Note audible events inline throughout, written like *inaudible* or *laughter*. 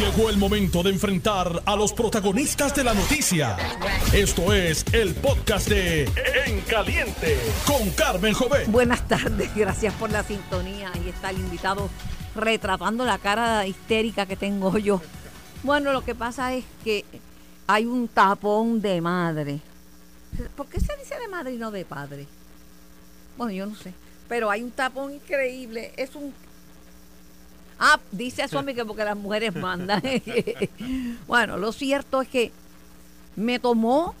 Llegó el momento de enfrentar a los protagonistas de la noticia. Esto es el podcast de En Caliente con Carmen Jovet. Buenas tardes, gracias por la sintonía. Ahí está el invitado retratando la cara histérica que tengo yo. Bueno, lo que pasa es que hay un tapón de madre. ¿Por qué se dice de madre y no de padre? Bueno, yo no sé. Pero hay un tapón increíble. Es un Ah, dice eso a mí que porque las mujeres *laughs* mandan. *laughs* bueno, lo cierto es que me tomó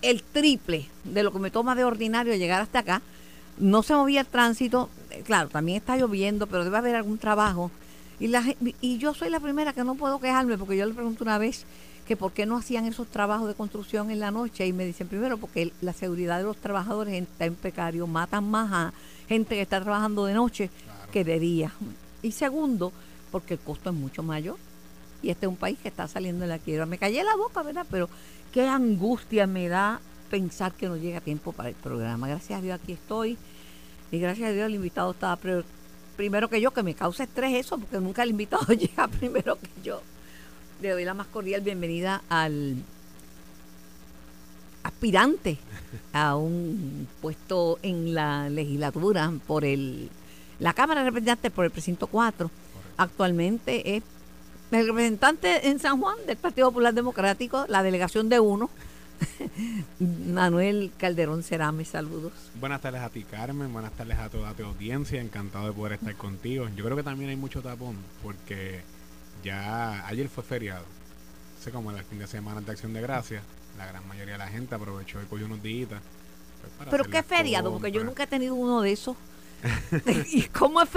el triple de lo que me toma de ordinario llegar hasta acá. No se movía el tránsito. Eh, claro, también está lloviendo, pero debe haber algún trabajo. Y, la, y yo soy la primera que no puedo quejarme porque yo le pregunto una vez que por qué no hacían esos trabajos de construcción en la noche y me dicen primero porque la seguridad de los trabajadores está en precario, matan más a gente que está trabajando de noche que de día. Y segundo, porque el costo es mucho mayor. Y este es un país que está saliendo de la quiebra. Me callé la boca, ¿verdad? Pero qué angustia me da pensar que no llega tiempo para el programa. Gracias a Dios aquí estoy. Y gracias a Dios el invitado estaba primero que yo, que me causa estrés eso, porque nunca el invitado *laughs* llega primero que yo. Le doy la más cordial bienvenida al aspirante a un puesto en la legislatura por el la Cámara de Representantes por el precinto 4 actualmente es el representante en San Juan del Partido Popular Democrático, la delegación de uno. *laughs* Manuel Calderón Cerame, saludos. Buenas tardes a ti, Carmen. Buenas tardes a toda tu audiencia. Encantado de poder estar contigo. Yo creo que también hay mucho tapón porque ya ayer fue feriado. Sé como el fin de semana de Acción de Gracias. La gran mayoría de la gente aprovechó y cogió unos días. Pues, Pero qué feriado, porque yo nunca he tenido uno de esos. *laughs* ¿Y cómo es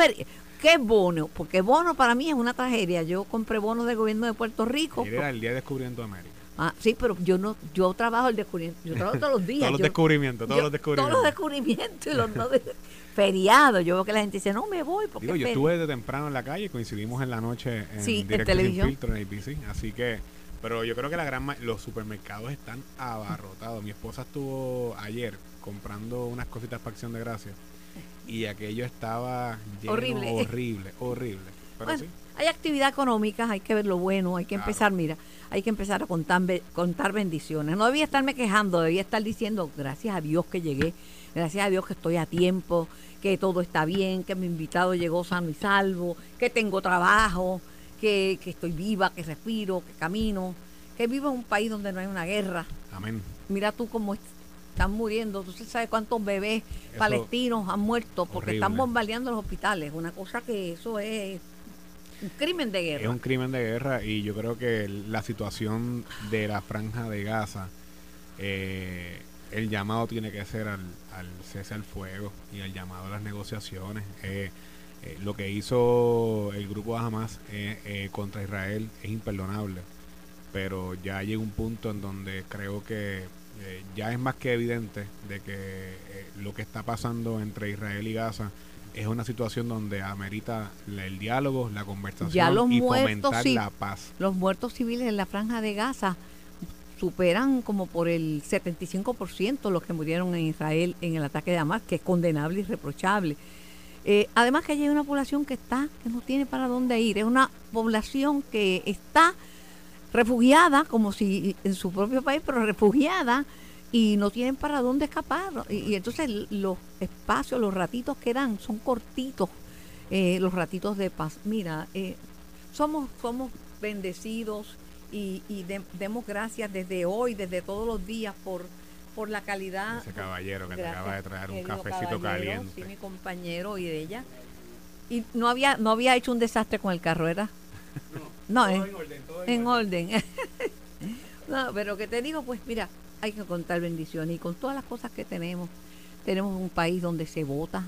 ¿Qué bono? Porque bono para mí es una tragedia. Yo compré bonos del gobierno de Puerto Rico. era el día de descubrimiento de América. Ah, sí, pero yo no, yo trabajo el descubrimiento, yo trabajo todos los días. todos los descubrimientos, todos los descubrimientos. Todos los descubrimientos y los no *laughs* feriados. Yo veo que la gente dice, no me voy porque Digo, yo estuve de temprano en la calle, coincidimos en la noche en sí, en televisión. Filtro en ABC, así que, pero yo creo que la gran los supermercados están abarrotados. Mi esposa estuvo ayer comprando unas cositas para Acción de Gracias y aquello estaba horrible, horrible, horrible. Hay actividad económica, hay que ver lo bueno, hay que empezar, mira, hay que empezar a contar, contar bendiciones. No debía estarme quejando, debía estar diciendo, gracias a Dios que llegué, gracias a Dios que estoy a tiempo, que todo está bien, que mi invitado llegó sano y salvo, que tengo trabajo, que, que estoy viva, que respiro, que camino, que vivo en un país donde no hay una guerra. Amén. Mira tú cómo están muriendo. ¿Tú sabes cuántos bebés palestinos han muerto porque están bombardeando los hospitales? Una cosa que eso es un crimen de guerra. Es un crimen de guerra y yo creo que la situación de la franja de Gaza, eh, el llamado tiene que ser al, cese al fuego y al llamado a las negociaciones. Eh, eh, lo que hizo el grupo Hamas contra Israel es imperdonable, pero ya llega un punto en donde creo que eh, ya es más que evidente de que eh, lo que está pasando entre Israel y Gaza es una situación donde amerita el diálogo, la conversación y fomentar la paz. Los muertos civiles en la franja de Gaza superan como por el 75% los que murieron en Israel en el ataque de Hamas, que es condenable y reprochable. Eh, además que hay una población que está, que no tiene para dónde ir, es una población que está refugiada, como si en su propio país, pero refugiada y no tienen para dónde escapar. Y, entonces los espacios, los ratitos que dan son cortitos, eh, los ratitos de paz. Mira, eh, somos, somos bendecidos y, demos gracias desde hoy, desde todos los días por por la calidad. Ese caballero que te acaba de traer un cafecito caliente. Sí, mi compañero y de ella. Y no había no había hecho un desastre con el carro, ¿era? No, *laughs* en, orden. en, orden. *laughs* no, pero que te digo, pues mira, hay que contar bendiciones y con todas las cosas que tenemos, tenemos un país donde se vota,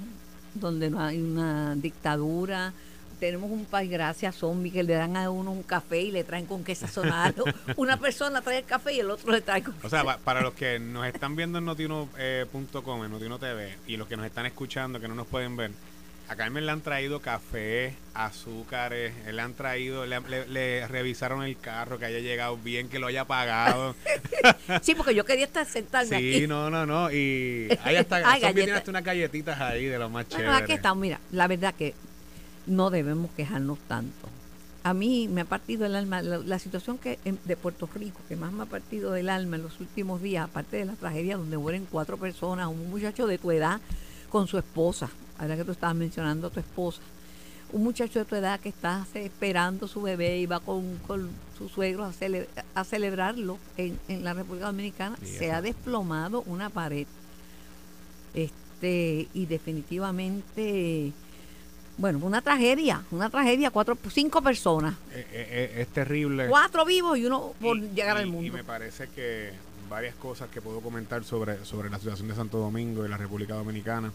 donde no hay una dictadura, tenemos un país, gracias zombie, que le dan a uno un café y le traen con queso sazonado. *laughs* Una persona trae el café y el otro le trae con O sea, para los que nos están viendo en notiuno.com, eh, en Notino TV, y los que nos están escuchando, que no nos pueden ver, a Carmen le han traído café, azúcares, le han traído, le, revisaron el carro, que haya llegado bien, que lo haya pagado. *laughs* sí, porque yo quería estar sentarme sí, aquí. no, no, no. Y *laughs* ahí hasta, tiene hasta unas galletitas ahí de lo más bueno, aquí estamos, mira, la verdad que no debemos quejarnos tanto. a mí me ha partido el alma, la, situación que de Puerto Rico, que más me ha partido del alma en los últimos días, aparte de la tragedia donde mueren cuatro personas, un muchacho de tu edad con su esposa, ahora que tú estabas mencionando a tu esposa, un muchacho de tu edad que está esperando su bebé y va con, con su suegro a, a celebrarlo en, en, la República Dominicana, se ha desplomado una pared. Este, y definitivamente bueno, una tragedia, una tragedia, cuatro, cinco personas. Eh, eh, eh, es terrible. Cuatro vivos y uno por llegar al mundo. Y me parece que varias cosas que puedo comentar sobre, sobre la situación de Santo Domingo y la República Dominicana.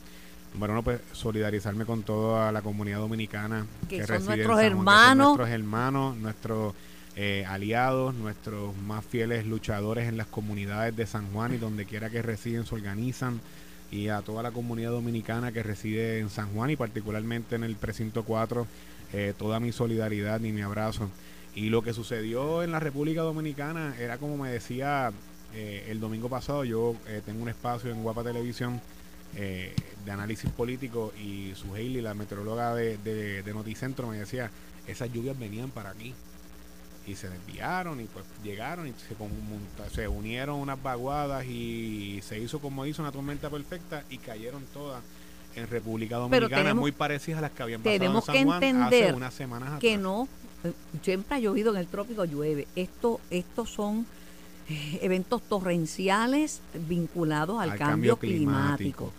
Bueno, pues solidarizarme con toda la comunidad dominicana que, son nuestros hermanos. nuestros hermanos, nuestros aliados, nuestros más fieles luchadores en las comunidades de San Juan y donde quiera que residen se organizan y a toda la comunidad dominicana que reside en San Juan y particularmente en el precinto 4, eh, toda mi solidaridad y mi abrazo. Y lo que sucedió en la República Dominicana era como me decía eh, el domingo pasado, yo eh, tengo un espacio en Guapa Televisión de análisis político y su Hailey, la meteoróloga de, de, de Noticentro, me decía, esas lluvias venían para aquí y se desviaron y pues llegaron y se, se unieron unas vaguadas y se hizo como hizo una tormenta perfecta y cayeron todas en República Dominicana muy parecidas a las que habían pasado tenemos en San Juan que entender hace unas semanas atrás. que no eh, siempre ha llovido en el trópico llueve esto estos son eh, eventos torrenciales vinculados al, cambio, climático.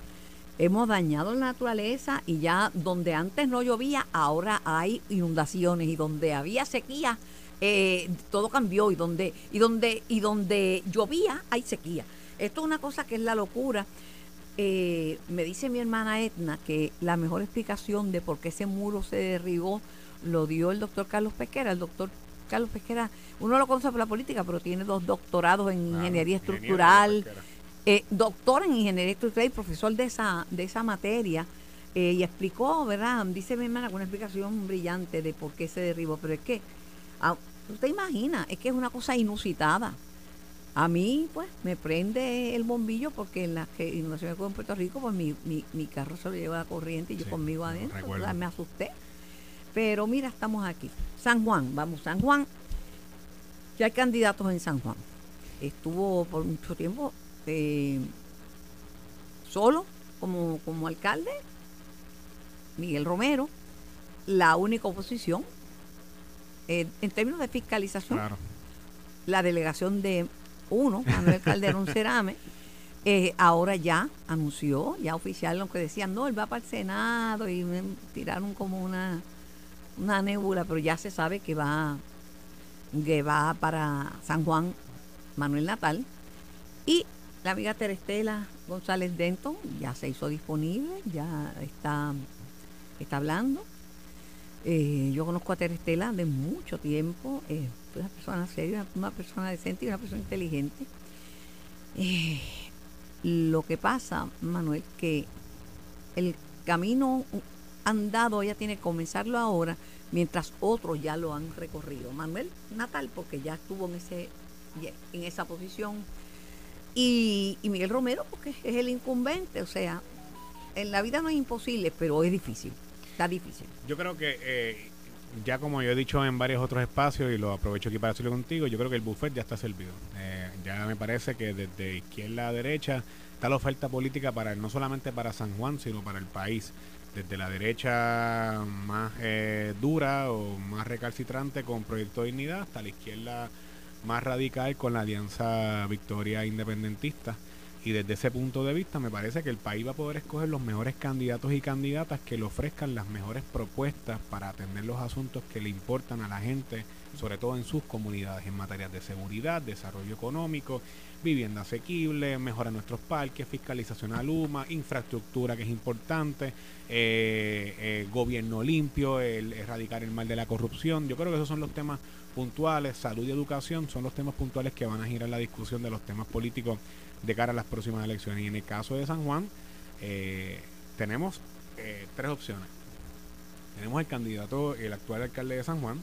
Hemos dañado la naturaleza y ya donde antes no llovía, ahora hay inundaciones y donde había sequía, eh, todo cambió y donde, y donde, y donde llovía hay sequía. Esto es una cosa que es la locura. Eh, me dice mi hermana Etna que la mejor explicación de por qué ese muro se derribó lo dio el doctor Carlos Pesquera. El doctor Carlos Pesquera, uno lo conoce por la política, pero tiene dos doctorados en ingeniería estructural, eh, doctor en ingeniería estructural y profesor de esa, de esa materia. y explicó, ¿verdad? Dice mi hermana, una explicación brillante de por qué se derribó, pero es que Ah, usted imagina, es que es una cosa inusitada. A mí, pues, me prende el bombillo porque en la que inundación en Puerto Rico, pues mi, mi, carro se lo lleva a la corriente y yo conmigo adentro. me asusté. Pero mira, estamos aquí. San Juan, vamos, San Juan. Ya hay candidatos en San Juan. Estuvo por mucho tiempo eh, solo como, como alcalde, Miguel Romero, la única oposición eh, en términos de fiscalización, la delegación de uno, Manuel Calderón Cerame, *laughs* eh, ahora ya anunció, ya oficial, lo que decían, no, él va para el Senado y tiraron como una, una nébula, pero ya se sabe que va, que va para San Juan Manuel Natal. Y la amiga Terestela González Denton ya se hizo disponible, ya está, está hablando. Eh, yo conozco a Terestela de mucho tiempo, eh, una persona seria, una, persona decente y una persona inteligente. Eh, lo que pasa, Manuel, que el camino andado ella tiene que comenzarlo ahora, mientras otros ya lo han recorrido. Manuel Natal, porque ya estuvo en ese en esa posición, y, y Miguel Romero, porque es el incumbente, o sea, en la vida no es imposible, pero es difícil. Está difícil. Yo creo que eh, ya como yo he dicho en varios otros espacios y lo aprovecho aquí para decirlo contigo, yo creo que el buffet ya está servido. Eh, ya me parece que desde izquierda a derecha está la oferta política para no solamente para San Juan, sino para el país. Desde la derecha más eh, dura o más recalcitrante con Proyecto de Dignidad hasta la izquierda más radical con la Alianza Victoria Independentista. Y desde ese punto de vista me parece que el país va a poder escoger los mejores candidatos y candidatas que le ofrezcan las mejores propuestas para atender los asuntos que le importan a la gente, sobre todo en sus comunidades, en materia de seguridad, desarrollo económico, vivienda asequible, mejora nuestros parques, fiscalización a Luma, infraestructura que es importante, eh, eh, gobierno limpio, el erradicar el mal de la corrupción. Yo creo que esos son los temas puntuales, salud y educación son los temas puntuales que van a girar la discusión de los temas políticos de cara a las próximas elecciones. Y en el caso de San Juan, eh, tenemos eh, tres opciones. Tenemos el candidato, el actual alcalde de San Juan,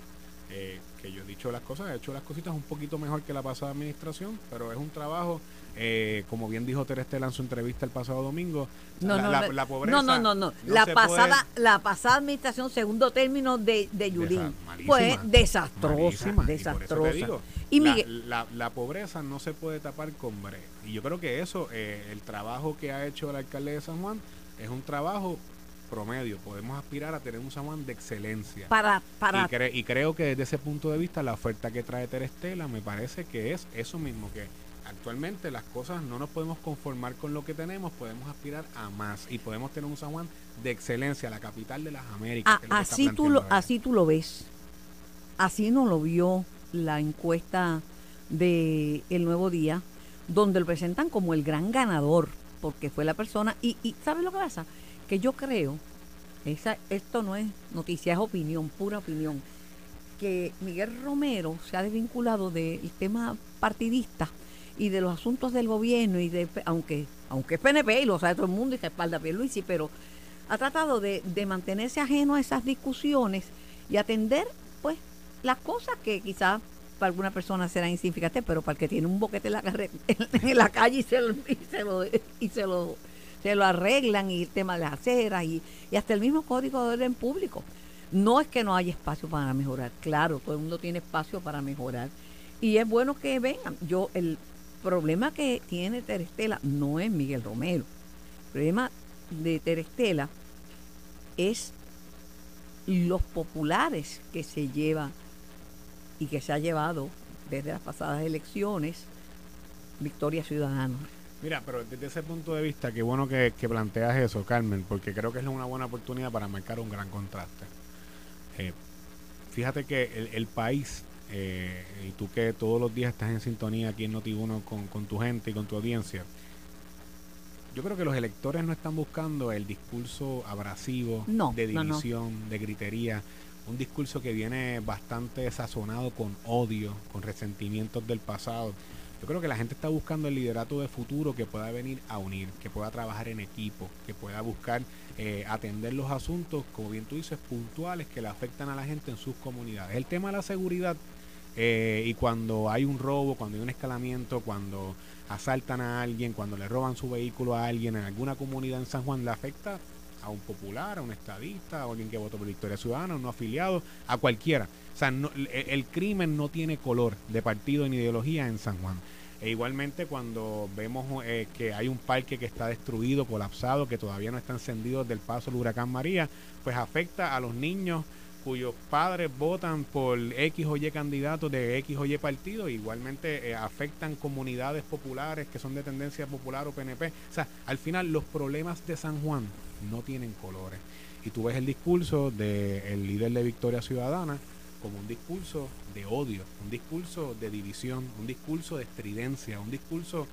eh, que yo he dicho las cosas, he hecho las cositas un poquito mejor que la pasada administración, pero es un trabajo, eh, como bien dijo Terestela en su entrevista el pasado domingo, No, la, no, la- no, la pobreza no, no, no, no. La pasada, puede- la pasada administración, segundo término de, de Yulín, fue desastrosa, malísima, y por eso te desastrosa. digo, Y la, Miguel, la- la pobreza no se puede tapar con bre. Y yo creo que eso, eh, el trabajo que ha hecho el alcalde de San Juan, es un trabajo promedio. Podemos aspirar a tener un San Juan de excelencia. para, para Y, cre- y creo que desde ese punto de vista la oferta que trae Terestela me parece que es eso mismo, que actualmente las cosas no nos podemos conformar con lo que tenemos, podemos aspirar a más y podemos tener un San Juan de excelencia, la capital de las Américas. a- que es lo que está así, tú lo, así tú lo ves. Así no lo vio la encuesta de El Nuevo Día, donde lo presentan como el gran ganador, porque fue la persona. Y, y ¿sabes lo que pasa? Que yo creo, esa, esto no es noticia, es opinión, pura opinión, que Miguel Romero se ha desvinculado del tema partidista y de los asuntos del gobierno y de aunque aunque es PNP y lo sabe todo el mundo y que espalda a Pierluisi, pero ha tratado de, de mantenerse ajeno a esas discusiones y atender pues las cosas que quizás para alguna persona serán insignificantes, pero para el que tiene un boquete en la, calle y se lo, se lo, se lo, se lo arreglan y el tema de las aceras y, y hasta el mismo código de orden público. No es que no haya espacio para mejorar, claro, todo el mundo tiene espacio para mejorar. Y es bueno que vengan. Yo, el problema que tiene Terestela no es Miguel Romero. El problema de Terestela es los populares que se lleva y que se ha llevado desde las pasadas elecciones Victoria Ciudadana. Mira, pero desde ese punto de vista, qué bueno que, planteas eso, Carmen, porque creo que es una buena oportunidad para marcar un gran contraste. Eh, fíjate que el país, eh, y tú que todos los días estás en sintonía aquí en Noti1 con, con tu gente y con tu audiencia, yo creo que los electores no están buscando el discurso abrasivo, No, de no, no. división, de gritería, un discurso que viene bastante sazonado con odio, con resentimientos del pasado. Yo creo que la gente está buscando el liderato de futuro que pueda venir a unir, que pueda trabajar en equipo, que pueda buscar eh, atender los asuntos, como bien tú dices, puntuales que le afectan a la gente en sus comunidades. El tema de la seguridad eh, y cuando hay un robo, cuando hay un escalamiento, cuando asaltan a alguien, cuando le roban su vehículo a alguien en alguna comunidad en San Juan, le afecta a un popular, a un estadista, a alguien que votó por Victoria Ciudadana, a un afiliado, a cualquiera. O sea, no- el, el crimen no tiene color de partido ni ideología en San Juan. E igualmente cuando vemos eh, que hay un parque que está destruido, colapsado, que todavía no está encendido del paso del huracán María, pues afecta a los niños cuyos padres votan por X o Y candidatos de X o Y partido, igualmente eh, afectan comunidades populares que son de tendencia popular o PNP. O sea, al final los problemas de San Juan no tienen colores. Y tú ves el discurso del líder de Victoria Ciudadana como un discurso de odio, un discurso de división, un discurso de estridencia, un discurso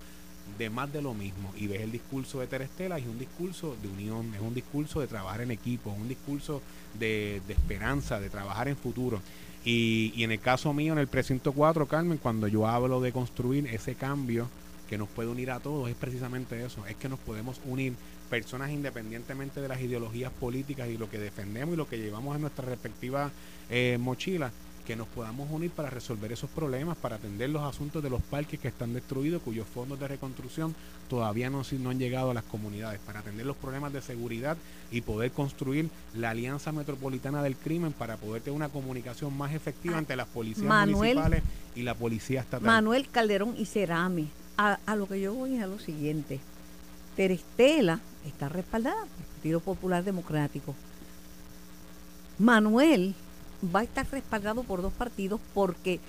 de más de lo mismo. Y ves el discurso de Terestela y es un discurso de unión, es un discurso de trabajar en equipo, es un discurso de, de esperanza, de trabajar en futuro. Y, y en el caso mío, en el precinto 4, Carmen, cuando yo hablo de construir ese cambio que nos puede unir a todos, es precisamente eso, es que nos podemos unir personas independientemente de las ideologías políticas y lo que defendemos y lo que llevamos en nuestra respectiva eh, mochila, que nos podamos unir para resolver esos problemas, para atender los asuntos de los parques que están destruidos, cuyos fondos de reconstrucción todavía no, no han llegado a las comunidades, para atender los problemas de seguridad y poder construir la alianza metropolitana del crimen para poder tener una comunicación más efectiva Ah, entre las policías Manuel- municipales y la policía estatal. Manuel Calderón y Cerame. A, a lo que yo voy es a lo siguiente. Terestela está respaldada por el Partido Popular Democrático. Manuel va a estar respaldado por dos partidos porque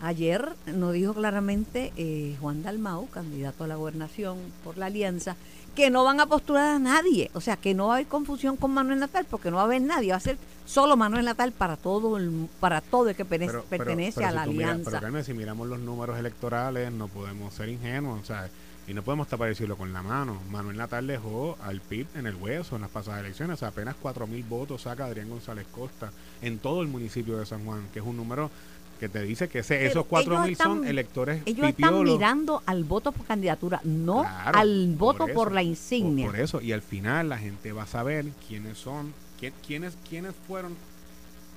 ayer nos dijo claramente eh, Juan Dalmau, candidato a la gobernación por la alianza, que no van a postular a nadie. O sea, que no va a haber confusión con Manuel Natal porque no va a haber nadie. Va a ser solo Manuel Natal para todo el, para todo el que pene- Pero- pero- pertenece pero a la alianza. pero Carmen, si miramos los números electorales, no podemos ser ingenuos, o sea, y no podemos tapar el cielo con la mano. Manuel Natal dejó al PIB en el hueso en las pasadas elecciones, o sea, apenas 4 mil votos saca Adrián González Costa en todo el municipio de San Juan, que es un número que te dice que ese- esos 4 ellos mil son están- electores Ellos están mirando al voto por candidatura, no Claro, al voto eso, por la insignia. Por, por eso, y al final la gente va a saber quiénes son, quién- quiénes, quiénes fueron,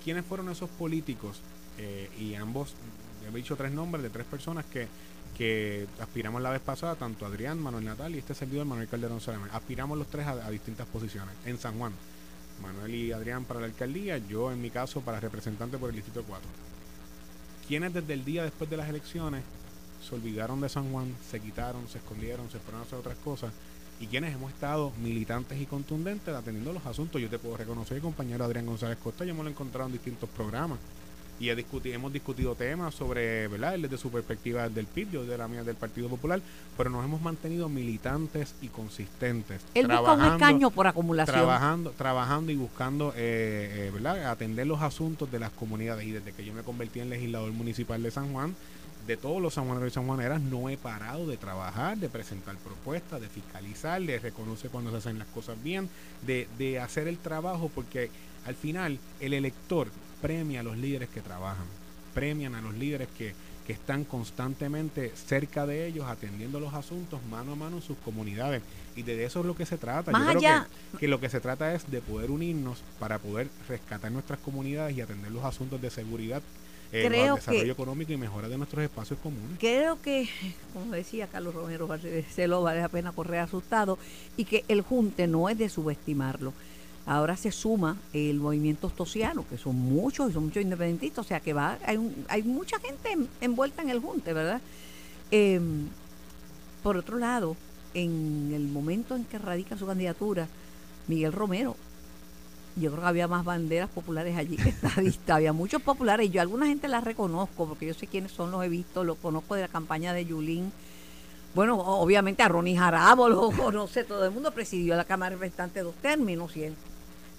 quiénes fueron esos políticos eh, y ambos, he dicho tres nombres de tres personas que, que aspiramos la vez pasada, tanto Adrián, Manuel Natal y este servidor Manuel Calderón Salamen. Aspiramos los tres a, distintas posiciones en San Juan. Manuel y Adrián para la alcaldía, yo en mi caso para representante por el Distrito 4. Quienes desde el día después de las elecciones se olvidaron de San Juan, se quitaron, se escondieron, se fueron a hacer otras cosas y quienes hemos estado militantes y contundentes atendiendo los asuntos. Yo te puedo reconocer, compañero Adrián González Costa, ya hemos lo encontrado en distintos programas y hemos discutido temas sobre, ¿verdad? desde su perspectiva del PIB, yo de la mía del Partido Popular, pero nos hemos mantenido militantes y consistentes. Él busca un escaño por acumulación. Trabajando, trabajando y buscando, eh, eh, ¿verdad? Atender los asuntos de las comunidades. Y desde que yo me convertí en legislador municipal de San Juan, de todos los sanjuaneros y sanjuaneras, no he parado de trabajar, de presentar propuestas, de fiscalizar, de reconocer cuando se hacen las cosas bien, de, de hacer el trabajo, porque al final el elector premia a los líderes que trabajan, premian a los líderes que, están constantemente cerca de ellos, atendiendo los asuntos mano a mano en sus comunidades. Y de eso es lo que se trata. Yo creo que, lo que se trata es de poder unirnos para poder rescatar nuestras comunidades y atender los asuntos de seguridad eh, desarrollo económico y mejora de nuestros espacios comunes. Creo que, como decía Carlos Romero lo vale la pena correr asustado y que el junte no es de subestimarlo. Ahora se suma el movimiento ostosiano, que son muchos y son muchos independentistas, o sea que va, hay, hay mucha gente envuelta en el junte, ¿verdad? Em, por otro lado, en el momento en que radica su candidatura, Miguel Romero, yo creo que había más banderas populares allí que *laughs* estadistas, había muchos populares, y yo alguna gente las reconozco, porque yo sé quiénes son, los he visto, los conozco de la campaña de Yulín, bueno, obviamente a Ronnie Jarabo lo *laughs* conoce todo el mundo, presidió la Cámara Representante dos términos y él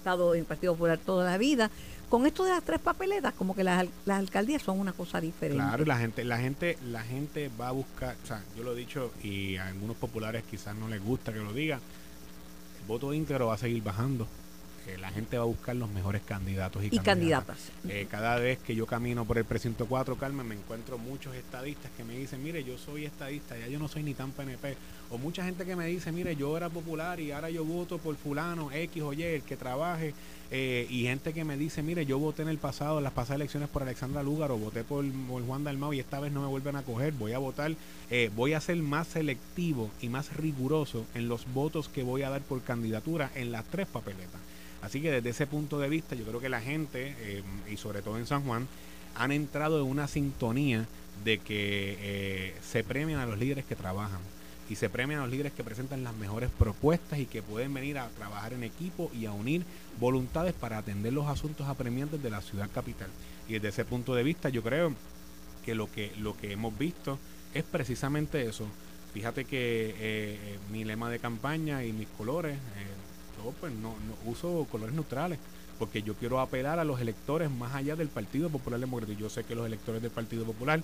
estado en el Partido Popular toda la vida. Con esto de las tres papeletas, como que las, las alcaldías son una cosa diferente. Claro, la gente, la gente, la gente va a buscar, o sea, yo lo he dicho y a algunos populares quizás no les gusta que lo diga, el voto íntegro va a seguir bajando la gente va a buscar los mejores candidatos y, candidatas. Eh, cada vez que yo camino por el precinto 4, Carmen, me encuentro muchos estadistas que me dicen, mire, yo soy estadista, ya yo no soy ni tan PNP. O mucha gente que me dice, mire, yo era popular y ahora yo voto por fulano, X o Y, el que trabaje. Eh, y gente que me dice, mire, yo voté en el pasado, en las pasadas elecciones por Alexandra Lúgaro, voté por, Juan Dalmau y esta vez no me vuelven a coger, voy a votar, eh, voy a ser más selectivo y más riguroso en los votos que voy a dar por candidatura en las tres papeletas. Así que desde ese punto de vista, yo creo que la gente, eh, y sobre todo en San Juan, han entrado en una sintonía de que eh, se premian a los líderes que trabajan y se premian a los líderes que presentan las mejores propuestas y que pueden venir a trabajar en equipo y a unir voluntades para atender los asuntos apremiantes de la ciudad capital. Y desde ese punto de vista yo creo que lo que, lo que hemos visto es precisamente eso. Fíjate que eh, mi lema de campaña y mis colores, yo pues no, uso colores neutrales porque yo quiero apelar a los electores más allá del Partido Popular Democrático. Yo sé que los electores del Partido Popular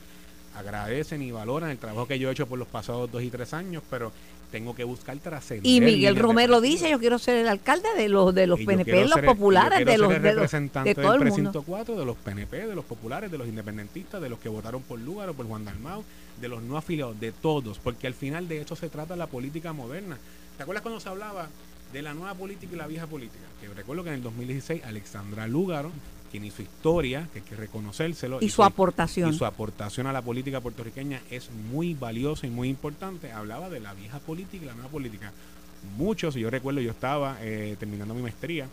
agradecen y valoran el trabajo que yo he hecho por los pasados dos y tres años, pero tengo que buscar trascender. Y Miguel Romero dice, yo quiero ser el alcalde de los de los PNP, los populares, de los de representante del precinto 4, de los PNP, de los populares, de los independentistas, de los que votaron por Lugar o por Juan Dalmau, de los no afiliados, de todos, porque al final de eso se trata la política moderna. ¿Te acuerdas cuando se hablaba de la nueva política y la vieja política. Que recuerdo que en el 2016 Alexandra Lúgaro, quien hizo historia, que hay que reconocérselo. Y, su aportación. Y su aportación a la política puertorriqueña es muy valiosa y muy importante. Hablaba de la vieja política y la nueva política. Muchos, yo recuerdo, yo estaba eh, terminando mi maestría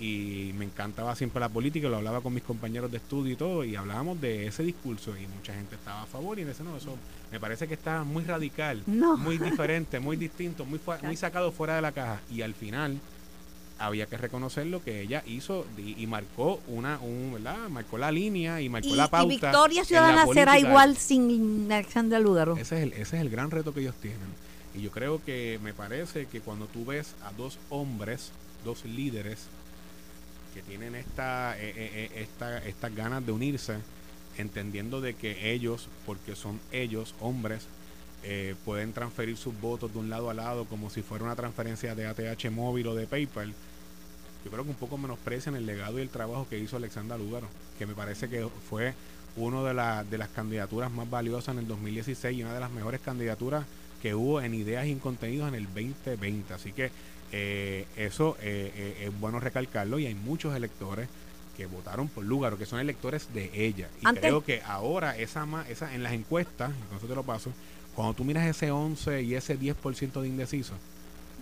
y me encantaba siempre la política, lo hablaba con mis compañeros de estudio y todo, y hablábamos de ese discurso y mucha gente estaba a favor y ese no, eso me parece que está muy radical, muy diferente, muy distinto, muy, muy sacado fuera de la caja y al final había que reconocer lo que ella hizo y, marcó una, un, ¿verdad? Marcó la línea y marcó la pauta. Y Victoria Ciudadana será igual sin Alexandra Lugaro. Ese es, el, ese es el gran reto que ellos tienen. Y yo creo que me parece que cuando tú ves a dos hombres, dos líderes, que tienen esta, eh, eh, eh, esta, estas ganas de unirse, entendiendo de que ellos, porque son ellos, hombres, pueden transferir sus votos de un lado a lado como si fuera una transferencia de ATH móvil o de PayPal. Yo creo que un poco menosprecian el legado y el trabajo que hizo Alexandra Lugaro, que me parece que fue una de, de las candidaturas más valiosas en el 2016 y una de las mejores candidaturas que hubo en ideas y en contenidos en el 2020. Así que eh, eso eh, eh, es bueno recalcarlo y hay muchos electores que votaron por Lugaro, que son electores de ella. Y Antes- creo que ahora esa, esa en las encuestas, eso te lo paso, cuando tú miras ese 11 y ese 10% de indecisos,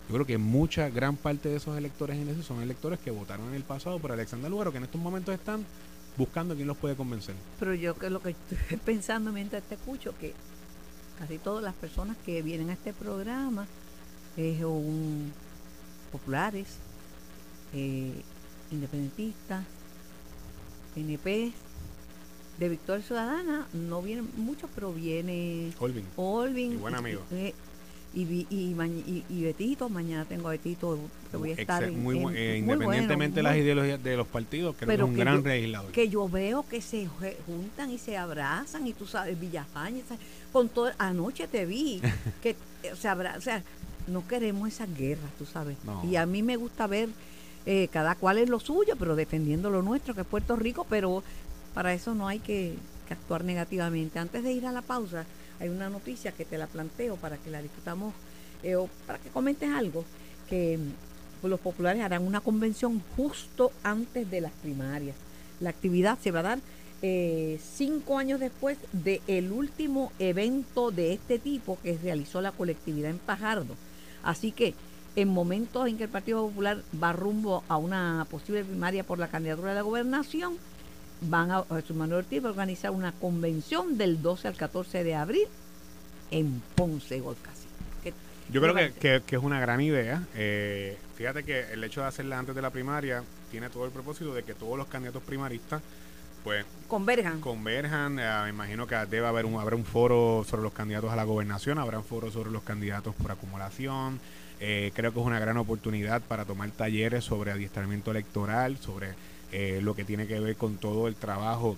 yo creo que mucha, gran parte de esos electores indecisos son electores que votaron en el pasado por Alexander Lugaro, que en estos momentos están buscando quién los puede convencer. Pero yo que lo que estoy *laughs* pensando mientras te escucho, que casi todas las personas que vienen a este programa es un populares, eh, independentistas, PNP, de Victoria Ciudadana, no vienen muchos, pero viene Colvin. Olvin. Mi buen amigo. eh, y, y, y- y Betito, mañana tengo a Betito, que voy a estar Excel- muy en- eh, muy bueno, independientemente de las ideologías de los partidos, creo que Pero es un que gran yo- legislador. que yo veo que se juntan y se abrazan y tú sabes Villafaña con todo anoche te vi *laughs* que se abra, o sea no queremos esas guerras tú sabes No. y a mí me gusta ver eh, cada cual es lo suyo pero defendiendo lo nuestro que es Puerto Rico pero para eso no hay que, que actuar negativamente antes de ir a la pausa hay una noticia que te la planteo para que la discutamos eh, o para que comentes algo que mm, los populares harán una convención justo antes de las primarias. La actividad se va a dar eh, cinco años después del último evento de este tipo que realizó la colectividad en Pajardo. Así que en momentos en que el Partido Popular va rumbo a una posible primaria por la candidatura de la gobernación, van a, Jesús Manuel Ortiz va a organizar una convención del 12 al 14 de abril en Ponce, Golcasi. ¿Qué- Yo creo que- que es una gran idea. Eh, fíjate que el hecho de hacerla antes de la primaria tiene todo el propósito de que todos los candidatos primaristas pues converjan. converjan. Eh, me imagino que debe haber un, habrá un foro sobre los candidatos a la gobernación, habrá un foro sobre los candidatos por acumulación. Eh, creo que es una gran oportunidad para tomar talleres sobre adiestramiento electoral, sobre eh, lo que tiene que ver con todo el trabajo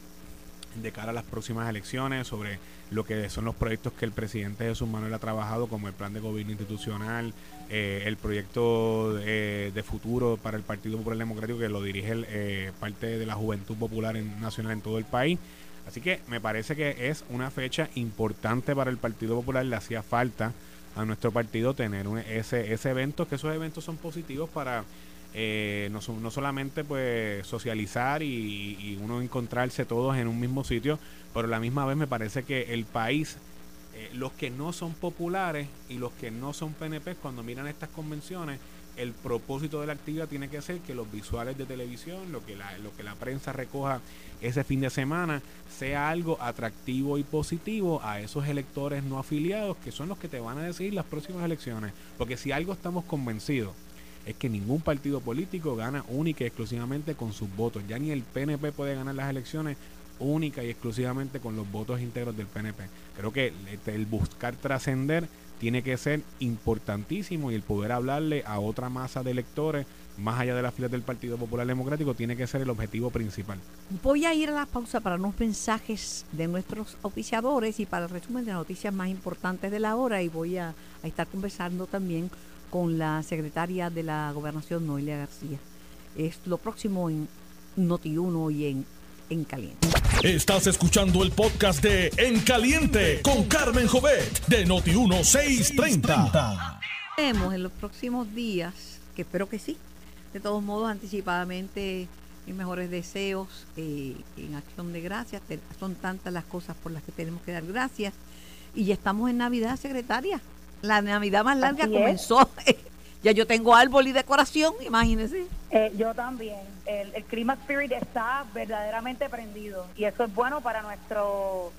de cara a las próximas elecciones, sobre lo que son los proyectos que el presidente Jesús Manuel ha trabajado, como el plan de gobierno institucional, eh, el proyecto eh, de futuro para el Partido Popular Democrático, que lo dirige el, eh, parte de la Juventud Popular en- Nacional en todo el país. Así que me parece que es una fecha importante para el Partido Popular, le hacía falta a nuestro partido tener un- ese, ese evento, que esos eventos son positivos para eh, no, no solamente pues socializar y, y uno encontrarse todos en un mismo sitio, pero a la misma vez me parece que el país, eh, los que no son populares y los que no son PNP, cuando miran estas convenciones, el propósito de la actividad tiene que ser que los visuales de televisión, lo que la, lo que la prensa recoja ese fin de semana, sea algo atractivo y positivo a esos electores no afiliados que son los que te van a decidir las próximas elecciones. Porque si algo estamos convencidos es que ningún partido político gana única y exclusivamente con sus votos. Ya ni el PNP puede ganar las elecciones única y exclusivamente con los votos íntegros del PNP. Creo que el, el buscar trascender tiene que ser importantísimo y el poder hablarle a otra masa de electores más allá de las filas del Partido Popular Democrático tiene que ser el objetivo principal. Voy a ir a la pausa para unos mensajes de nuestros oficiadores y para el resumen de noticias más importantes de la hora y voy a, a estar conversando también con la secretaria de la gobernación, Noelia García. Es lo próximo en Noti1 y en, en Caliente. Estás escuchando el podcast de En Caliente con Carmen Jovet de Noti1630. Vemos en los próximos días, que espero que sí, de todos modos anticipadamente mis mejores deseos eh, en acción de gracias. Son tantas las cosas por las que tenemos que dar gracias. Y ya estamos en Navidad, secretaria. La Navidad más larga Así comenzó. *laughs* ya yo tengo árbol y decoración, imagínense. Eh, yo también. El, el Christmas Spirit está verdaderamente prendido y eso es bueno para nuestro,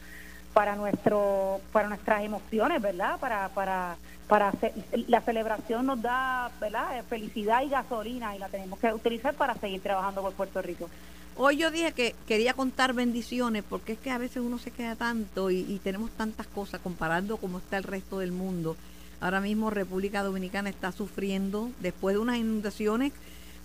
para nuestro, para nuestras emociones, ¿verdad? Para, para, para hacer- la celebración nos da, ¿verdad? Eh, Felicidad y gasolina y la tenemos que utilizar para seguir trabajando por Puerto Rico. Hoy yo dije que quería contar bendiciones porque es que a veces uno se queda tanto y, y tenemos tantas cosas comparando cómo está el resto del mundo. Ahora mismo República Dominicana está sufriendo después de unas inundaciones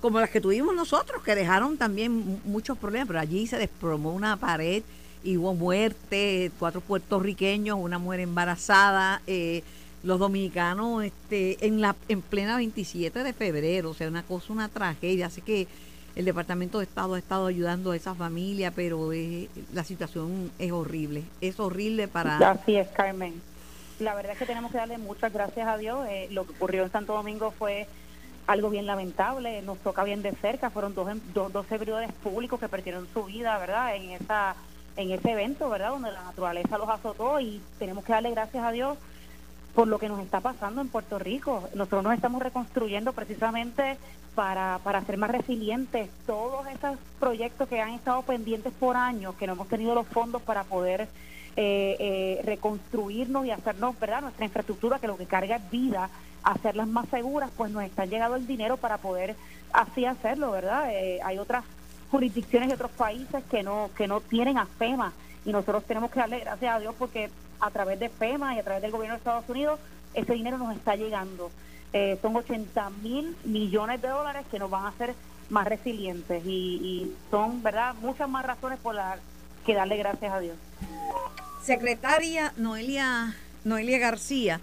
como las que tuvimos nosotros, que dejaron también mu- muchos problemas, pero allí se desplomó una pared y hubo muerte, cuatro puertorriqueños, una mujer embarazada, eh, los dominicanos este, en la en plena 27 de febrero, o sea, una cosa, una tragedia, así que el Departamento de Estado ha estado ayudando a esa familia, pero eh, la situación es horrible, es horrible para... Así es, Carmen. La verdad es que tenemos que darle muchas gracias a Dios. Eh, lo que ocurrió en Santo Domingo fue algo bien lamentable, nos toca bien de cerca, fueron dos, em, dos, dos servidores públicos que perdieron su vida, ¿verdad? En esa en ese evento, ¿verdad? Donde la naturaleza los azotó y tenemos que darle gracias a Dios por lo que nos está pasando en Puerto Rico. Nosotros nos estamos reconstruyendo precisamente para, para ser más resilientes. Todos esos proyectos que han estado pendientes por años, que no hemos tenido los fondos para poder eh, eh, reconstruirnos y hacernos, ¿verdad? Nuestra infraestructura, que lo que carga es vida, hacerlas más seguras, pues nos está llegando el dinero para poder así hacerlo, ¿verdad? Eh, hay otras jurisdicciones de otros países que no que no tienen a FEMA y nosotros tenemos que darle gracias a Dios porque a través de FEMA y a través del gobierno de Estados Unidos ese dinero nos está llegando. Eh, son 80 mil millones de dólares que nos van a hacer más resilientes y, y son, ¿verdad?, muchas más razones por las que darle gracias a Dios. Secretaria Noelia, Noelia García,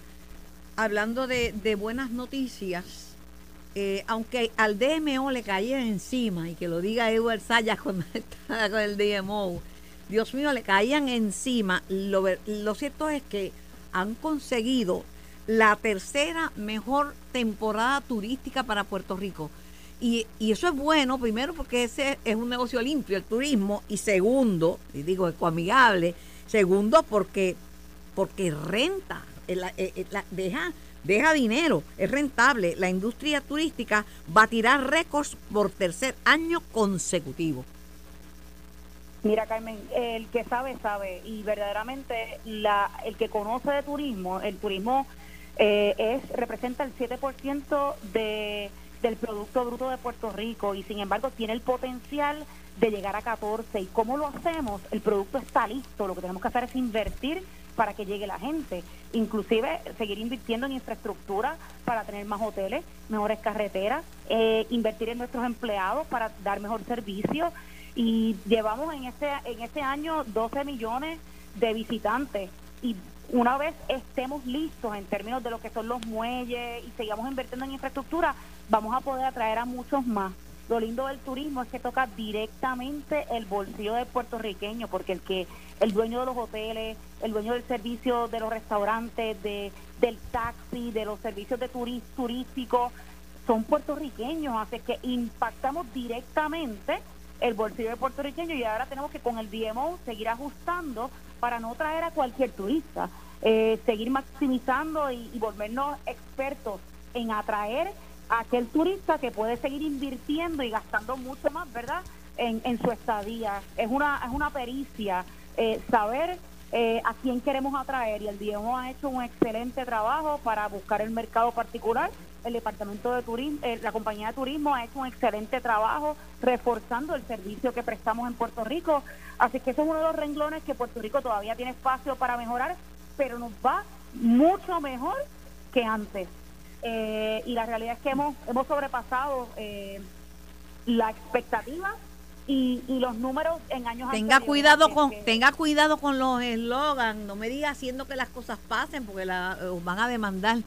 hablando de, buenas noticias, eh, aunque al DMO le caía encima, y que lo diga Edward Sayas cuando *laughs* con el DMO, Dios mío, le caían encima, lo cierto es que han conseguido la tercera mejor temporada turística para Puerto Rico. Y, y eso es bueno, primero porque ese es un negocio limpio, el turismo, y segundo, y digo ecoamigable, segundo porque, porque renta, eh, eh, eh, deja, deja dinero, es rentable. La industria turística va a tirar récords por tercer año consecutivo. Mira, Carmen, el que sabe, sabe. Y verdaderamente la, el que conoce de turismo, el turismo es representa el 7% de, del Producto Bruto de Puerto Rico y sin embargo tiene el potencial de llegar a 14. ¿Y cómo lo hacemos? El producto está listo. Lo que tenemos que hacer es invertir para que llegue la gente. Inclusive seguir invirtiendo en infraestructura para tener más hoteles, mejores carreteras, eh, invertir en nuestros empleados para dar mejor servicio y llevamos en este en este año 12 millones de visitantes y una vez estemos listos en términos de lo que son los muelles y sigamos invirtiendo en infraestructura, vamos a poder atraer a muchos más. Lo lindo del turismo es que toca directamente el bolsillo del puertorriqueño, porque el que el dueño de los hoteles, el dueño del servicio de los restaurantes, de del taxi, de los servicios de turis- turísticos, son puertorriqueños, así que impactamos directamente el bolsillo de puertorriqueño y ahora tenemos que con el DMO seguir ajustando para no traer a cualquier turista, eh, seguir maximizando y, y volvernos expertos en atraer aquel turista que puede seguir invirtiendo y gastando mucho más, ¿verdad? En, en su estadía. Es una, es una pericia eh, saber eh, a quién queremos atraer y el DMO ha hecho un excelente trabajo para buscar el mercado particular. El departamento de turismo, la compañía de turismo ha hecho un excelente trabajo reforzando el servicio que prestamos en Puerto Rico. Así que ese es uno de los renglones que Puerto Rico todavía tiene espacio para mejorar, pero nos va mucho mejor que antes. Eh, y la realidad es que hemos, hemos sobrepasado eh, la expectativa y, y los números en años Tenga anteriores. cuidado con que- tenga cuidado con los eslogans, no me diga haciendo que las cosas pasen porque la os van a demandar.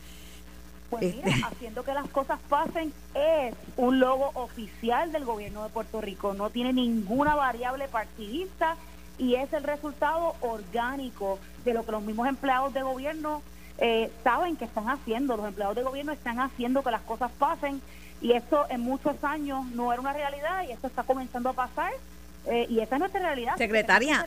Pues Este- mira, *laughs* haciendo que las cosas pasen es un logo oficial del gobierno de Puerto Rico, no tiene ninguna variable partidista y es el resultado orgánico de lo que los mismos empleados de gobierno eh, saben que están haciendo. Los empleados de gobierno están haciendo que las cosas pasen y esto en muchos años no era una realidad y esto está comenzando a pasar eh, y esa es nuestra realidad. Secretaria.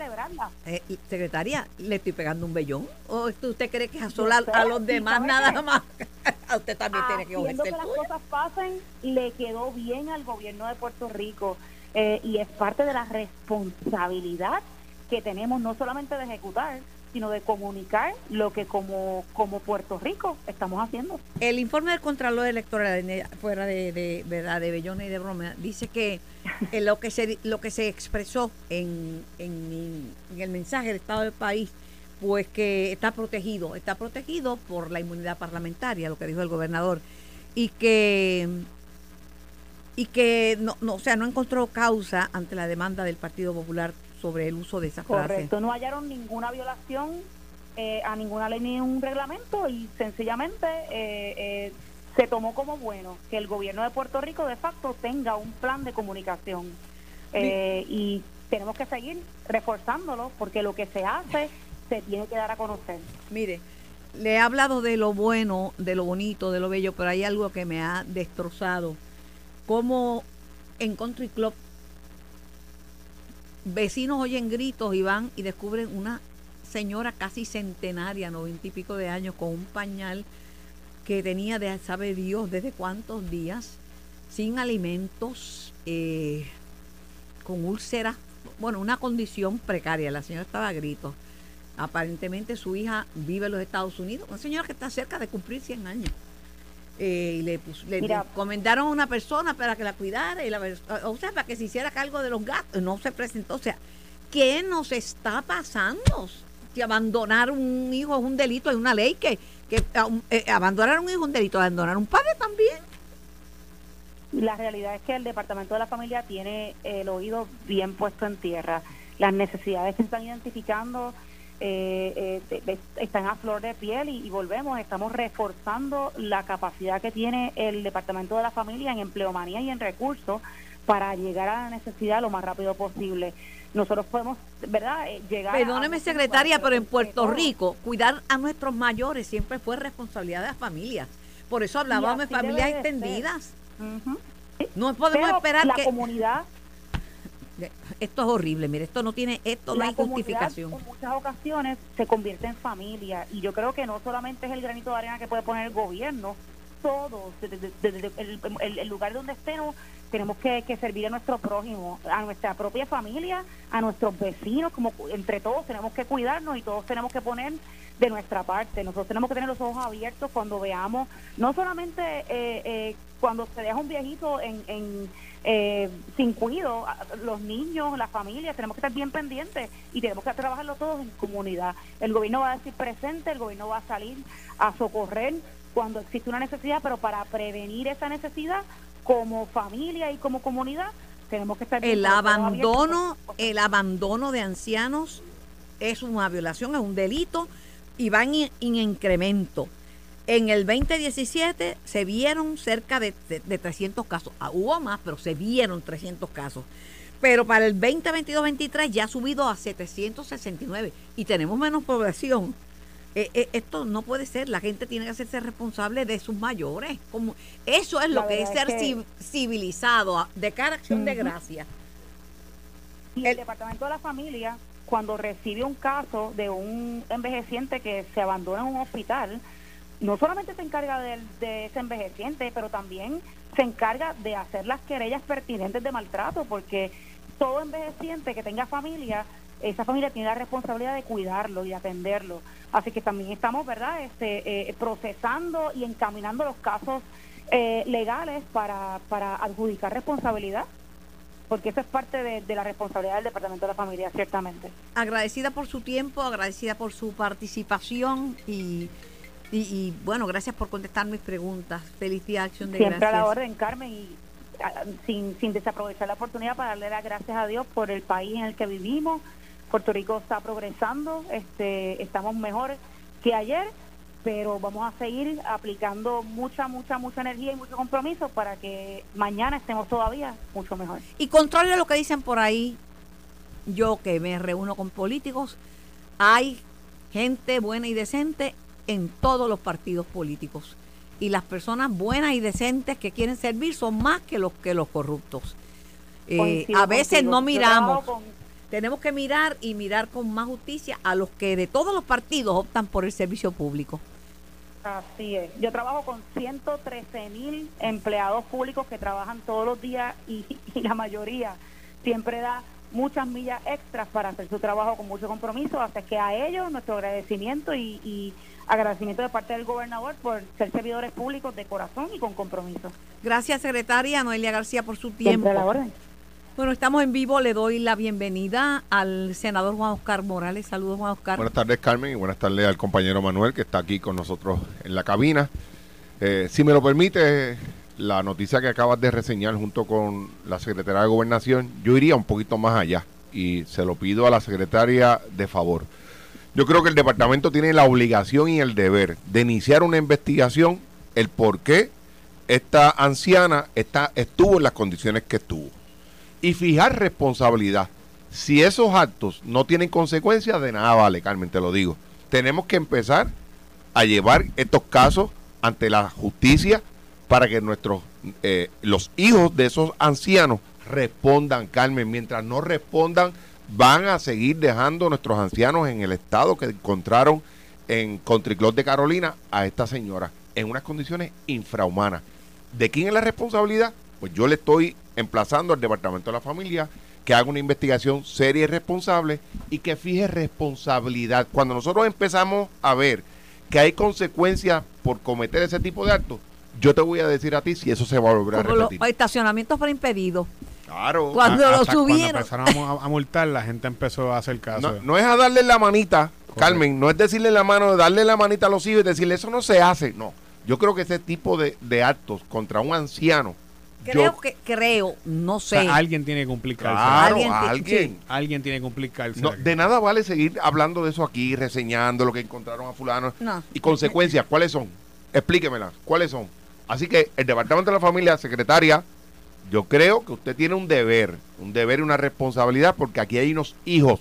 Eh, secretaria, ¿le estoy pegando un vellón? ¿O usted cree que es a sola a los demás nada qué? más? *laughs* a usted también tiene que que las cosas pasen le quedó bien al gobierno de Puerto Rico eh, y es parte de la responsabilidad que tenemos no solamente de ejecutar sino de comunicar lo que como como Puerto Rico estamos haciendo El informe del Contralor Electoral, fuera de, de, ¿verdad? de bellones y de broma, dice que eh, lo que se lo que se expresó en, en, en el mensaje del Estado del país, pues que está protegido, está protegido por la inmunidad parlamentaria, lo que dijo el gobernador, y que y que no, no, o sea, no encontró causa ante la demanda del Partido Popular sobre el uso de esa frase. correcto no hallaron ninguna violación eh, a ninguna ley ni un reglamento y sencillamente eh, eh, se tomó como bueno que el gobierno de Puerto Rico de facto tenga un plan de comunicación Eh, y tenemos que seguir reforzándolo porque lo que se hace se tiene que dar a conocer. Mire, le he hablado de lo bueno, de lo bonito, de lo bello, pero hay algo que me ha destrozado. Como en Country Club, vecinos oyen gritos y van y descubren una señora casi centenaria, noventa y pico de años, con un pañal que tenía de sabe Dios desde cuántos días, sin alimentos, eh, con úlceras, bueno, una condición precaria. La señora estaba a gritos. Aparentemente su hija vive en los Estados Unidos, una señora que está cerca de cumplir 100 años. Eh, y le, le, recomendaron a una persona para que la cuidara, y la, o sea, para que se hiciera cargo de los gatos. No se presentó. O sea, ¿qué nos está pasando? Que abandonar un hijo es un delito, hay una ley que, que eh, abandonar un hijo es un delito, abandonar un padre también. La realidad es que el Departamento de la Familia tiene el oído bien puesto en tierra. Las necesidades que se están identificando eh, eh están a flor de piel y, volvemos, estamos reforzando la capacidad que tiene el Departamento de la Familia en empleomanía y en recursos para llegar a la necesidad lo más rápido posible. Nosotros podemos, ¿verdad?, eh, llegar Perdóneme, secretaria, pero en Puerto Rico, cuidar a nuestros mayores siempre fue responsabilidad de las familias. Por eso hablábamos de familias extendidas. No podemos esperar la que... comunidad esto es horrible, mire, esto no tiene, esto no hay justificación. En muchas ocasiones se convierte en familia y yo creo que no solamente es el granito de arena que puede poner el gobierno, todos, desde, el, lugar donde estemos, tenemos que, servir a nuestro prójimo, a nuestra propia familia, a nuestros vecinos, como entre todos tenemos que cuidarnos y todos tenemos que poner de nuestra parte. Nosotros tenemos que tener los ojos abiertos cuando veamos, no solamente eh, eh, cuando se deja un viejito en, en eh, sin cuidado, los niños, las familias, tenemos que estar bien pendientes y tenemos que trabajarlo todos en comunidad. El gobierno va a decir presente, el gobierno va a salir a socorrer cuando existe una necesidad, pero para prevenir esa necesidad como familia y como comunidad tenemos que estar el abandono, el abandono de ancianos es una violación, es un delito y va en incremento. En el 2017 se vieron cerca de, 300 casos. Ah, hubo más, pero se vieron 300 casos. Pero para el 2022-23 ya ha subido a 769 y tenemos menos población. Eh, eh, esto no puede ser. La gente tiene que hacerse responsable de sus mayores. Como, eso es lo que es ser civilizado, de cara acción de gracia. Y el Departamento de la Familia, cuando recibe un caso de un envejeciente que se abandona en un hospital, no solamente se encarga de, ese envejeciente, pero también se encarga de hacer las querellas pertinentes de maltrato, porque todo envejeciente que tenga familia, esa familia tiene la responsabilidad de cuidarlo y atenderlo. Así que también estamos, ¿verdad?, este, eh, procesando y encaminando los casos eh, legales para, para adjudicar responsabilidad porque eso es parte de, de, la responsabilidad del Departamento de la Familia, ciertamente. Agradecida por su tiempo, agradecida por su participación y y, bueno, gracias por contestar mis preguntas. Feliz día, acción de Siempre a la orden, Carmen, y sin, sin desaprovechar la oportunidad para darle las gracias a Dios por el país en el que vivimos. Puerto Rico está progresando, este, estamos mejor que ayer, pero vamos a seguir aplicando mucha, mucha, mucha energía y mucho compromiso para que mañana estemos todavía mucho mejor. Y contrario a lo que dicen por ahí, yo que me reúno con políticos, hay gente buena y decente en todos los partidos políticos. Y las personas buenas y decentes que quieren servir son más que los que los corruptos. Eh, a veces no miramos. Tenemos que mirar y mirar con más justicia a los que de todos los partidos optan por el servicio público. Así es. Yo trabajo con 113 mil empleados públicos que trabajan todos los días y, *laughs* y la mayoría siempre da muchas millas extras para hacer su trabajo con mucho compromiso. Hasta que a ellos nuestro agradecimiento y, agradecimiento de parte del gobernador por ser servidores públicos de corazón y con compromiso. Gracias, secretaria Noelia García, por su tiempo. Bueno, estamos en vivo. Le doy la bienvenida al senador Juan Oscar Morales. Saludos, Juan Oscar. Buenas tardes, Carmen, y buenas tardes al compañero Manuel, que está aquí con nosotros en la cabina. Eh, si me lo permite, la noticia que acabas de reseñar junto con la secretaria de Gobernación, yo iría un poquito más allá y se lo pido a la secretaria de favor. Yo creo que el departamento tiene la obligación y el deber de iniciar una investigación el por qué esta anciana está, estuvo en las condiciones que estuvo y fijar responsabilidad. Si esos actos no tienen consecuencias, de nada vale, Carmen, te lo digo. Tenemos que empezar a llevar estos casos ante la justicia para que nuestros eh, los hijos de esos ancianos respondan, Carmen. Mientras no respondan, van a seguir dejando nuestros ancianos en el estado que encontraron en Country Club de Carolina a esta señora en unas condiciones infrahumanas. ¿De quién es la responsabilidad? Pues yo le estoy emplazando al Departamento de la Familia que haga una investigación seria y responsable y que fije responsabilidad. Cuando nosotros empezamos a ver que hay consecuencias por cometer ese tipo de actos, yo te voy a decir a ti si eso se va a volver a Como los repetir. estacionamientos para impedidos. Claro. Cuando A- lo hasta Cuando subieron. empezaron a, a multar, la gente empezó a hacer caso. No, no es a darle la manita, Carmen, no es decirle la mano, darle la manita a los hijos y decirle eso no se hace. No, yo creo que ese tipo de, de actos contra un anciano, Creo yo- que, creo, no O sé. sea, alguien tiene que cumplir claro, Alguien alguien. Alguien tiene que cumplir. No, de nada vale seguir hablando de eso aquí, reseñando lo que encontraron a fulano. No. Y consecuencias, ¿cuáles son? Explíquemelas, ¿cuáles son? Así que el Departamento de la Familia, secretaria, yo creo que usted tiene un deber, un deber y una responsabilidad, porque aquí hay unos hijos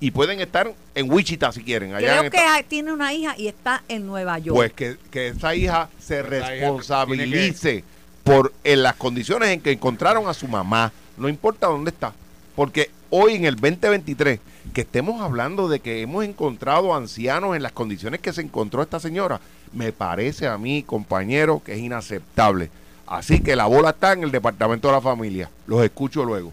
y pueden estar en Wichita si quieren. Allá Creo en que esta- tiene una hija y está en Nueva York. pues que, que esa hija se Esa hija responsabilice por en las condiciones en que encontraron a su mamá, no importa dónde está, porque hoy en el 2023 que estemos hablando de que hemos encontrado ancianos en las condiciones que se encontró esta señora, me parece a mí, compañero, que es inaceptable. Así que la bola está en el departamento de la familia. Los escucho luego.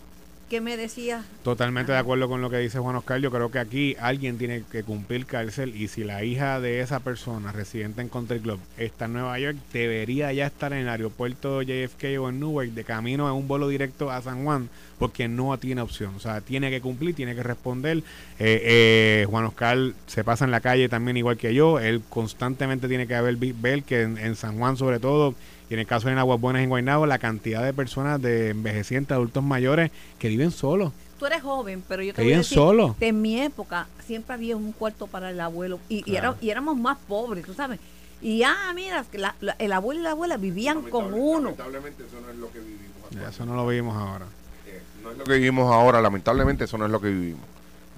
¿Qué me decías? Totalmente de acuerdo con lo que dice Juan Oscar. Yo creo que aquí alguien tiene que cumplir cárcel y si la hija de esa persona residente en Country Club está en Nueva York, debería ya estar en el aeropuerto JFK o en Newark de camino a un vuelo directo a San Juan porque no tiene opción. O sea, tiene que cumplir, tiene que responder. Eh, eh, Juan Oscar se pasa en la calle también igual que yo. Él constantemente tiene que ver, ver que en, en San Juan sobre todo y en el caso de en Aguas Buenas en Guaynabo, la cantidad de personas de envejecientes, adultos mayores que viven solos. Tú eres joven, pero yo te Que voy a viven decir, solos. que en mi época siempre había un cuarto para el abuelo y, y, era- Claro. y éramos más pobres, tú sabes. Y ah, mira, que la- la- el abuelo y la abuela vivían con uno. Lamentablemente eso no es lo que vivimos. Ya, Eso no lo vimos ahora. Eh, no es lo que vivimos ahora, lamentablemente eso no es lo que vivimos.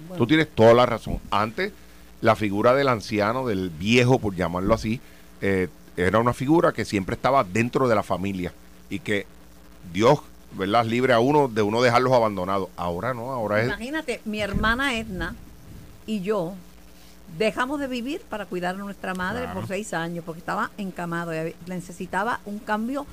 Bueno, Tú tienes toda la razón. Antes, la figura del anciano, del viejo, por llamarlo así, eh, era una figura que siempre estaba dentro de la familia y que Dios, ¿verdad?, libre a uno de uno dejarlos abandonados. Ahora no, ahora es... Imagínate, mi hermana Edna y yo dejamos de vivir para cuidar a nuestra madre Claro. por seis años porque estaba encamado y había- necesitaba un cambio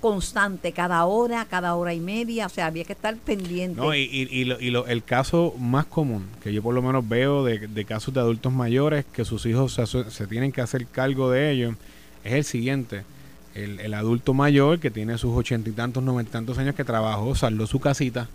constante, cada hora, cada hora y media, o sea, había que estar pendiente. No, y, y- y lo- y lo- el caso más común que yo por lo menos veo de, de casos de adultos mayores que sus hijos se, se tienen que hacer cargo de ellos es el siguiente. El, el adulto mayor que tiene sus ochenta y tantos, noventa y tantos años que trabajó, saldó su casita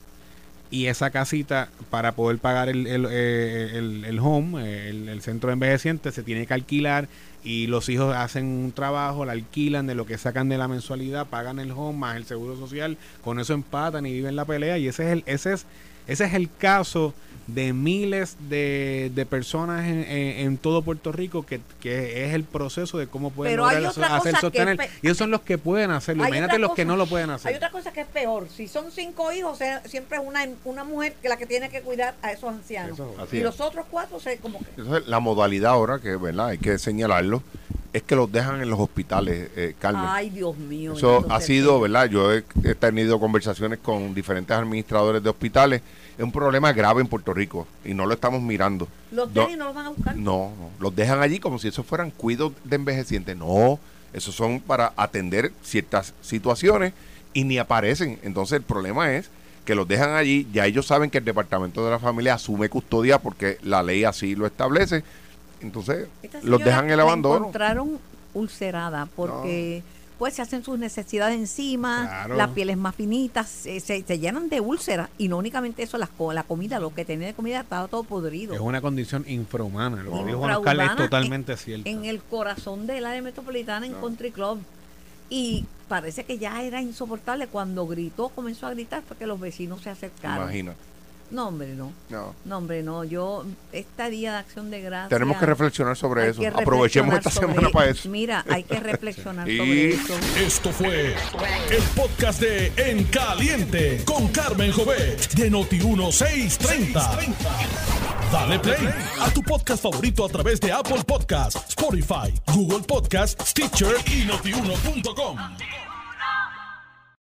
y esa casita para poder pagar el, el, eh, el- home, el, el centro de envejecientes, se tiene que alquilar y los hijos hacen un trabajo, la alquilan de lo que sacan de la mensualidad, pagan el home más el seguro social, con eso empatan y viven la pelea y ese es el, ese es, ese es el caso de miles de, de personas en, en- en todo Puerto Rico que, que es el proceso de cómo pueden lograr hacer sostener es y esos son los que pueden hacerlo Hay imagínate los que no lo pueden hacer Hay otra cosa que es peor. Si son cinco hijos, siempre es una, una mujer que la que tiene que cuidar a esos ancianos. Eso- y es. los otros cuatro, se, como que. Entonces, la modalidad ahora, que verdad hay que señalarlo, es que los dejan en los hospitales, eh, Carmen. Ay, Dios mío. Eso ha sido. ¿verdad? Yo he, he tenido conversaciones con diferentes administradores de hospitales. Es un problema grave en Puerto Rico y no lo estamos mirando. Los No, no los van a buscar. no, no, los dejan allí como si esos fueran cuidos de envejecientes. No, esos son para atender ciertas situaciones y ni aparecen. Entonces el problema es que los dejan allí, ya ellos saben que el Departamento de la Familia asume custodia porque la ley así lo establece. Entonces los dejan en el la abandono. encontraron ulcerada porque pues se hacen sus necesidades encima, Claro. las pieles más finitas, se, se- se llenan de úlceras y no únicamente eso, las, la comida, lo que tenía de comida estaba todo podrido. Es una condición infrahumana. Lo que dijo Juan Oscar es totalmente en- cierto. En el corazón del área metropolitana en Country Club. Y parece que ya era insoportable cuando gritó, comenzó a gritar porque los vecinos se acercaron. Imagina. No, hombre, no. No. No, hombre, no. Yo, esta día de acción de gracias. Tenemos que reflexionar sobre hay eso. Aprovechemos esta sobre- semana para eso. Mira, hay que *laughs* reflexionar Y- sobre eso. Esto fue el podcast de En Caliente con Carmen Jovet de Noti 1630. Dale play a tu podcast favorito a través de Apple Podcasts, Spotify, Google Podcasts, Stitcher y notiuno.com.